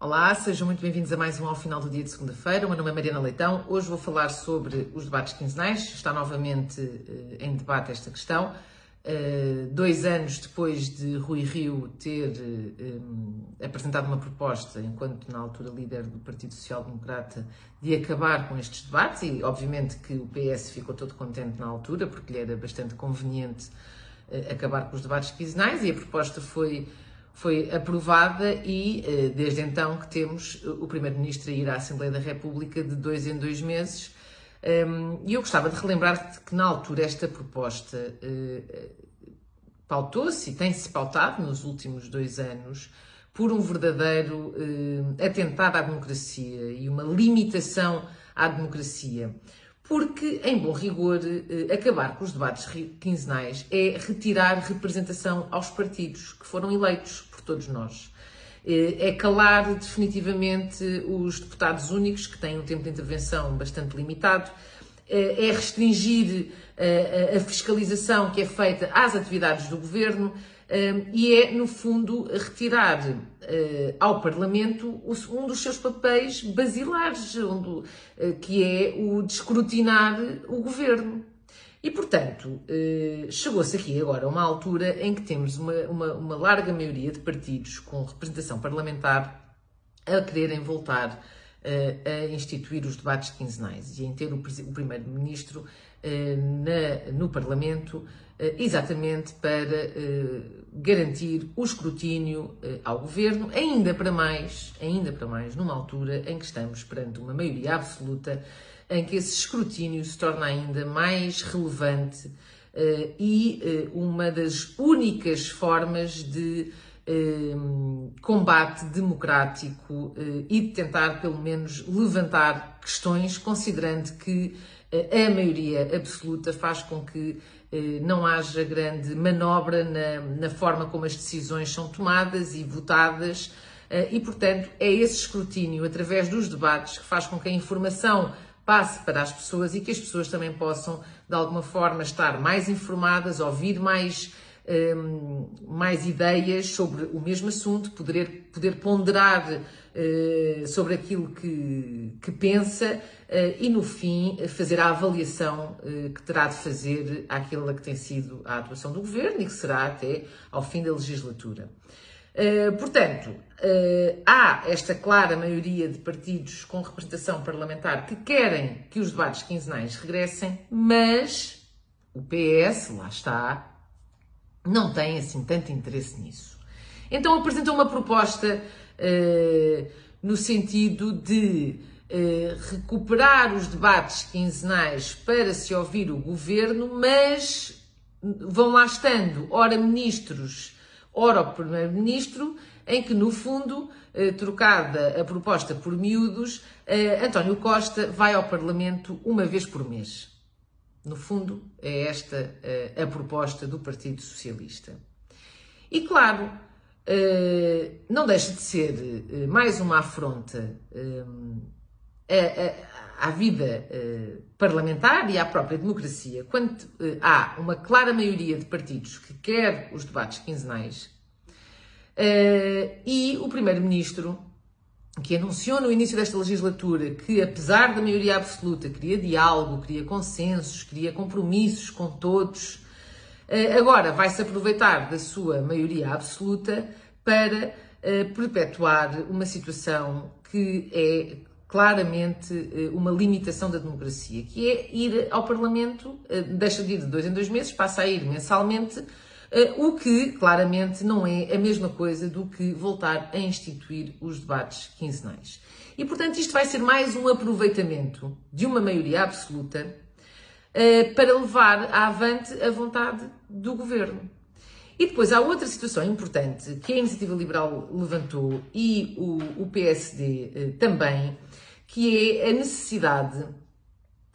Olá, sejam muito bem-vindos a mais um ao final do dia de segunda-feira. O meu nome é Mariana Leitão. Hoje vou falar sobre os debates quinzenais. Está novamente uh, em debate esta questão. Uh, dois anos depois de Rui Rio ter uh, um, apresentado uma proposta, enquanto na altura líder do Partido Social Democrata, de acabar com estes debates, e obviamente que o PS ficou todo contente na altura, porque lhe era bastante conveniente acabar com os debates quinzenais, e a proposta foi foi aprovada e eh, desde então que temos o Primeiro-Ministro a ir à Assembleia da República de dois em dois meses. Ehm, e eu gostava de relembrar que na altura esta proposta eh, pautou-se e tem-se pautado nos últimos dois anos por um verdadeiro eh, atentado à democracia e uma limitação à democracia. Porque, em bom rigor, acabar com os debates quinzenais é retirar representação aos partidos que foram eleitos por todos nós. É calar definitivamente os deputados únicos, que têm um tempo de intervenção bastante limitado, é restringir a fiscalização que é feita às atividades do governo e é, no fundo, retirar ao Parlamento um dos seus papéis basilares, que é o de escrutinar o governo. E, portanto, eh, chegou-se aqui agora a uma altura em que temos uma, uma, uma, larga maioria de partidos com representação parlamentar a quererem voltar a instituir os debates quinzenais e em ter o, Primeiro-Ministro eh, no Parlamento exatamente para garantir o escrutínio ao Governo, ainda para mais, ainda para mais, numa altura em que estamos perante uma maioria absoluta em que esse escrutínio se torna ainda mais relevante e uma das únicas formas de uh, combate democrático e de tentar, pelo menos, levantar questões, considerando que a maioria absoluta faz com que não haja grande manobra na, na forma como as decisões são tomadas e votadas. E, portanto, é esse escrutínio, através dos debates, que faz com que a informação passe para as pessoas e que as pessoas também possam, de alguma forma, estar mais informadas, ouvir mais, um, mais ideias sobre o mesmo assunto, poder, poder ponderar uh, sobre aquilo que, que pensa uh, e, no fim, fazer a avaliação uh, que terá de fazer àquela que tem sido a atuação do governo e que será até ao fim da legislatura. Eh, portanto, há esta clara maioria de partidos com representação parlamentar que querem que os debates quinzenais regressem, mas o PS, lá está, não tem assim tanto interesse nisso. Então apresentou uma proposta uh, no sentido de recuperar os debates quinzenais para se ouvir o governo, mas vão lá estando, ora ministros ora o Primeiro-Ministro, em que, no fundo, eh, trocada a proposta por miúdos, António Costa vai ao Parlamento uma vez por mês. No fundo, é esta eh, a proposta do Partido Socialista. E, claro, não deixa de ser mais uma afronta à vida parlamentar e à própria democracia, quando há uma clara maioria de partidos que quer os debates quinzenais e o Primeiro-Ministro, que anunciou no início desta legislatura que, apesar da maioria absoluta, queria diálogo, queria consensos, queria compromissos com todos, uh, agora vai se aproveitar da sua maioria absoluta para uh, perpetuar uma situação que é claramente uma limitação da democracia, que é ir ao Parlamento, deixa de ir de dois em dois meses, passa a ir mensalmente eh, o que claramente não é a mesma coisa do que voltar a instituir os debates quinzenais. E portanto, isto vai ser mais um aproveitamento de uma maioria absoluta eh, para levar avante a vontade do governo. E depois há outra situação importante que a Iniciativa Liberal levantou e o, o PSD eh, também, que é a necessidade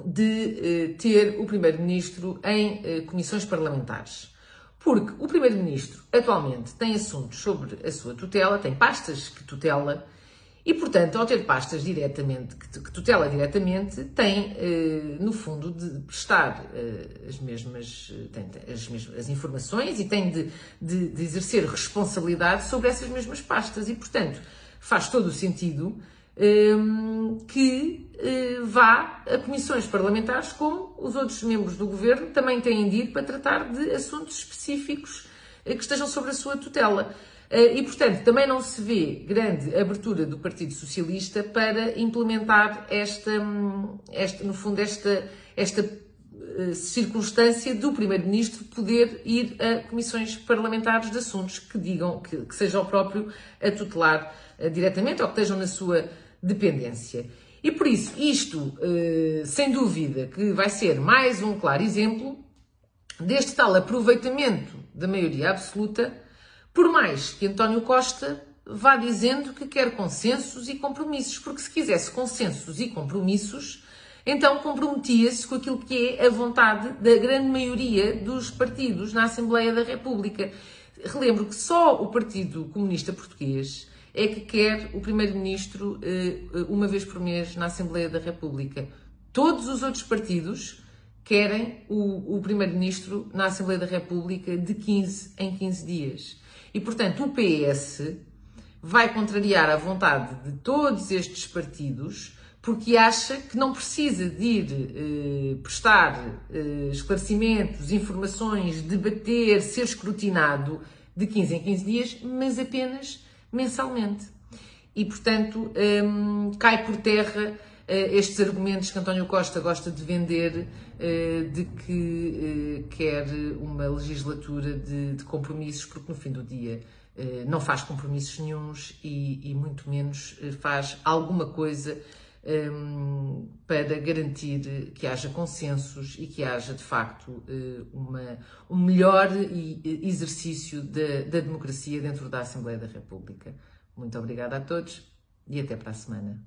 de ter o Primeiro-Ministro em comissões parlamentares. Porque o Primeiro-Ministro atualmente tem assuntos sobre a sua tutela, tem pastas que tutela, e, portanto, ao ter pastas diretamente, que tutela diretamente, tem, eh, no fundo, de prestar eh, as mesmas, as mesmas as informações e tem de, de, de exercer responsabilidade sobre essas mesmas pastas. E, portanto, faz todo o sentido que uh, vá a comissões parlamentares, como os outros membros do governo também têm de ir para tratar de assuntos específicos uh, que estejam sobre a sua tutela. Uh, e, portanto, também não se vê grande abertura do Partido Socialista para implementar esta, um, esta no fundo, esta, esta circunstância do Primeiro-Ministro poder ir a comissões parlamentares de assuntos que digam que, que seja o próprio a tutelar diretamente ou que estejam na sua dependência. E por isso, isto, eh, sem dúvida, que vai ser mais um claro exemplo deste tal aproveitamento da maioria absoluta, por mais que António Costa vá dizendo que quer consensos e compromissos, porque se quisesse consensos e compromissos, então comprometia-se com aquilo que é a vontade da grande maioria dos partidos na Assembleia da República. Relembro que só o Partido Comunista Português é que quer o Primeiro-Ministro eh, uma vez por mês na Assembleia da República. Todos os outros partidos querem o, o Primeiro-Ministro na Assembleia da República de 15 em 15 dias. E, portanto, o PS vai contrariar a vontade de todos estes partidos porque acha que não precisa de ir eh, prestar eh, esclarecimentos, informações, debater, ser escrutinado de 15 em 15 dias, mas apenas mensalmente. E, portanto, um, cai por terra uh, estes argumentos que António Costa gosta de vender uh, de que uh, quer uma legislatura de, de, compromissos, porque no fim do dia não faz compromissos nenhums e, e muito menos faz alguma coisa um, para garantir que haja consensos e que haja, de facto, uma, um melhor exercício da, da democracia dentro da Assembleia da República. Muito obrigada a todos e até para a semana.